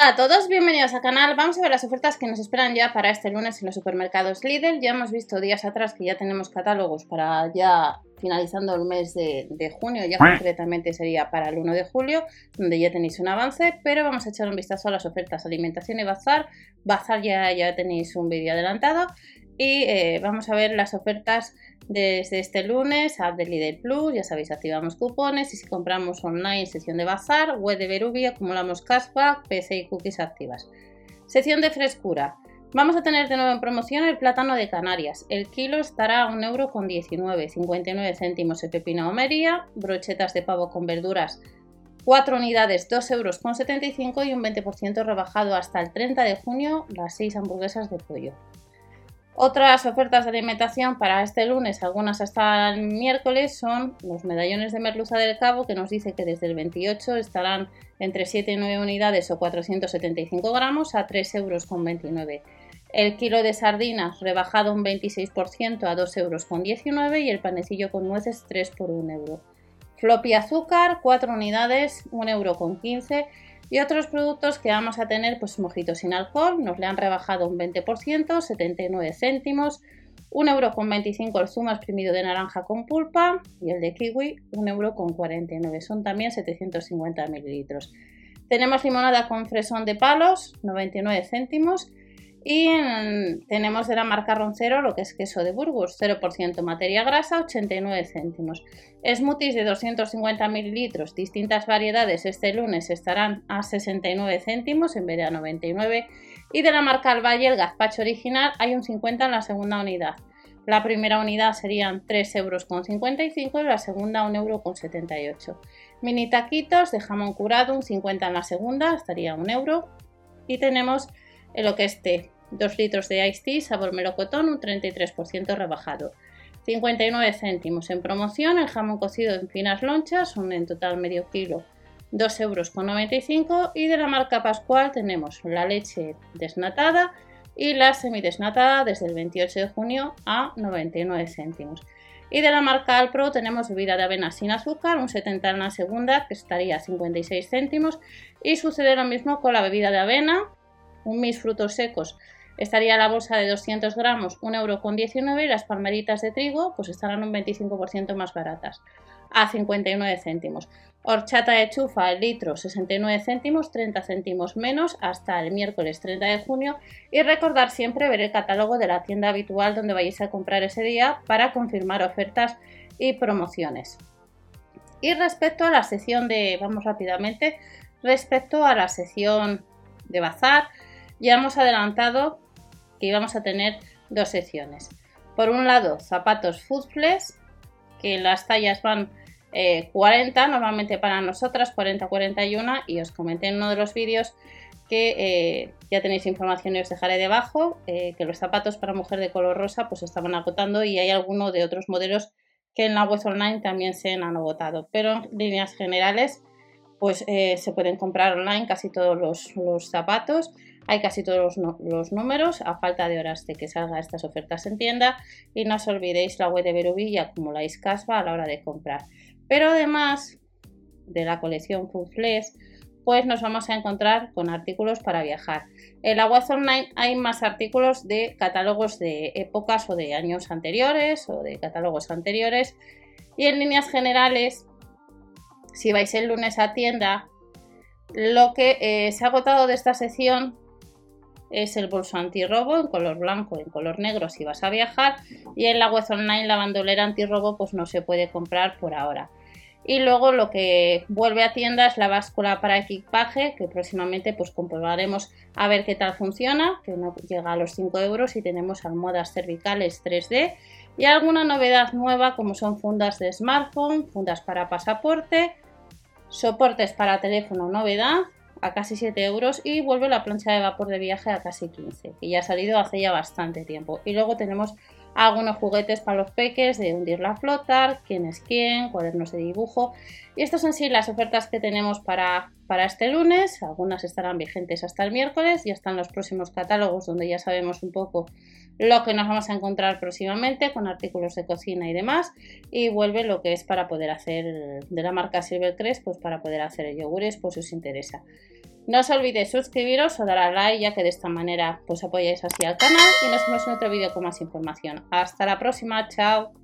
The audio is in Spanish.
Hola a todos, bienvenidos al canal. Vamos a ver las ofertas que nos esperan ya para este lunes en los supermercados Lidl. Ya hemos visto días atrás que ya tenemos catálogos para ya finalizando el mes de, junio, ya concretamente sería para el 1 de julio, donde ya tenéis un avance, pero vamos a echar un vistazo a las ofertas alimentación y bazar. Bazar ya, ya tenéis un vídeo adelantado y eh, vamos a ver las ofertas desde este lunes, app de Lidl Plus, ya sabéis, activamos cupones y si compramos online, sección de bazar, web de Berubi, acumulamos cashback, PC y cookies activas. Sección de frescura. Vamos a tener de nuevo en promoción el plátano de Canarias. El kilo estará a 1,19€, 59 céntimos de pepino o mería, brochetas de pavo con verduras 4 unidades 2,75€ y un 20% rebajado hasta el 30 de junio las 6 hamburguesas de pollo. Otras ofertas de alimentación para este lunes, algunas hasta el miércoles, son los medallones de merluza del cabo, que nos dice que desde el 28 estarán entre 7 y 9 unidades o 475 gramos a 3,29 euros. El kilo de sardinas rebajado un 26% a 2,19 euros y el panecillo con nueces 3 por 1 euro. Floppy azúcar, 4 unidades, 1,15 euro y otros productos que vamos a tener, pues mojitos sin alcohol, nos le han rebajado un 20%, 79 céntimos, 1,25 euro el zumo exprimido de naranja con pulpa y el de kiwi 1,49 euro, son también 750 mililitros. Tenemos limonada con fresón de palos, 99 céntimos y tenemos de la marca Roncero lo que es queso de Burgos, 0% materia grasa, 89 céntimos. Smoothies de 250 mililitros, distintas variedades, este lunes estarán a 69 céntimos en vez de a 99. Y de la marca Alvalle, el gazpacho original, hay un 50 en la segunda unidad. La primera unidad serían 3,55 euros y la segunda 1,78 euros. Mini taquitos de jamón curado, un 50 en la segunda, estaría 1 euro. Y tenemos lo que es té, 2 litros de iced tea, sabor melocotón, un 33% rebajado. 59 céntimos en promoción, el jamón cocido en finas lonchas, un en total medio kilo, 2,95 euros. Y de la marca Pascual tenemos la leche desnatada y la semidesnatada desde el 28 de junio a 99 céntimos. Y de la marca Alpro tenemos bebida de avena sin azúcar, un 70 en la segunda, que estaría a 56 céntimos. Y sucede lo mismo con la bebida de avena, un mis frutos secos estaría la bolsa de 200 gramos 1,19€ y las palmeritas de trigo pues estarán un 25% más baratas a 59 céntimos. Horchata de chufa el litro 69 céntimos, 30 céntimos menos hasta el miércoles 30 de junio y recordar siempre ver el catálogo de la tienda habitual donde vayáis a comprar ese día para confirmar ofertas y promociones. Y respecto a la sección de, vamos rápidamente, respecto a la sección de bazar, ya hemos adelantado que íbamos a tener dos secciones. Por un lado, zapatos Footflex, que las tallas van 40, eh, normalmente para nosotras 40-41, y os comenté en uno de los vídeos que eh, ya tenéis información y os dejaré debajo, eh, que los zapatos para mujer de color rosa pues estaban agotando y hay alguno de otros modelos que en la web online también se han agotado, pero en líneas generales pues se pueden comprar online casi todos los, los zapatos hay casi todos los, números a falta de horas de que salgan estas ofertas en tienda y no os olvidéis la web de Berubi y acumuláis caspa a la hora de comprar. Pero además de la colección Full pues nos vamos a encontrar con artículos para viajar. En la web online hay más artículos de catálogos de épocas o de años anteriores o de catálogos anteriores y en líneas generales, si vais el lunes a tienda, lo que eh, se ha agotado de esta sección es el bolso antirrobo en color blanco, en color negro si vas a viajar y en la web online la bandolera antirrobo pues no se puede comprar por ahora. Y luego lo que vuelve a tienda es la báscula para equipaje, que próximamente pues comprobaremos a ver qué tal funciona, que no llega a los 5 euros y tenemos almohadas cervicales 3D y alguna novedad nueva como son fundas de smartphone, fundas para pasaporte, soportes para teléfono novedad a casi 7 euros y vuelve la plancha de vapor de viaje a casi 15, que ya ha salido hace ya bastante tiempo. Y luego tenemos algunos juguetes para los peques de hundir la flotar, quién es quién, cuadernos de dibujo. Y estas son sí las ofertas que tenemos para, para este lunes. Algunas estarán vigentes hasta el miércoles. Ya están los próximos catálogos donde ya sabemos un poco lo que nos vamos a encontrar próximamente con artículos de cocina y demás. Y vuelve lo que es para poder hacer de la marca Silvercrest, pues para poder hacer yogures, pues si os interesa. No os olvidéis suscribiros o dar a like ya que de esta manera pues apoyáis así al canal y nos vemos en otro vídeo con más información. Hasta la próxima, chao.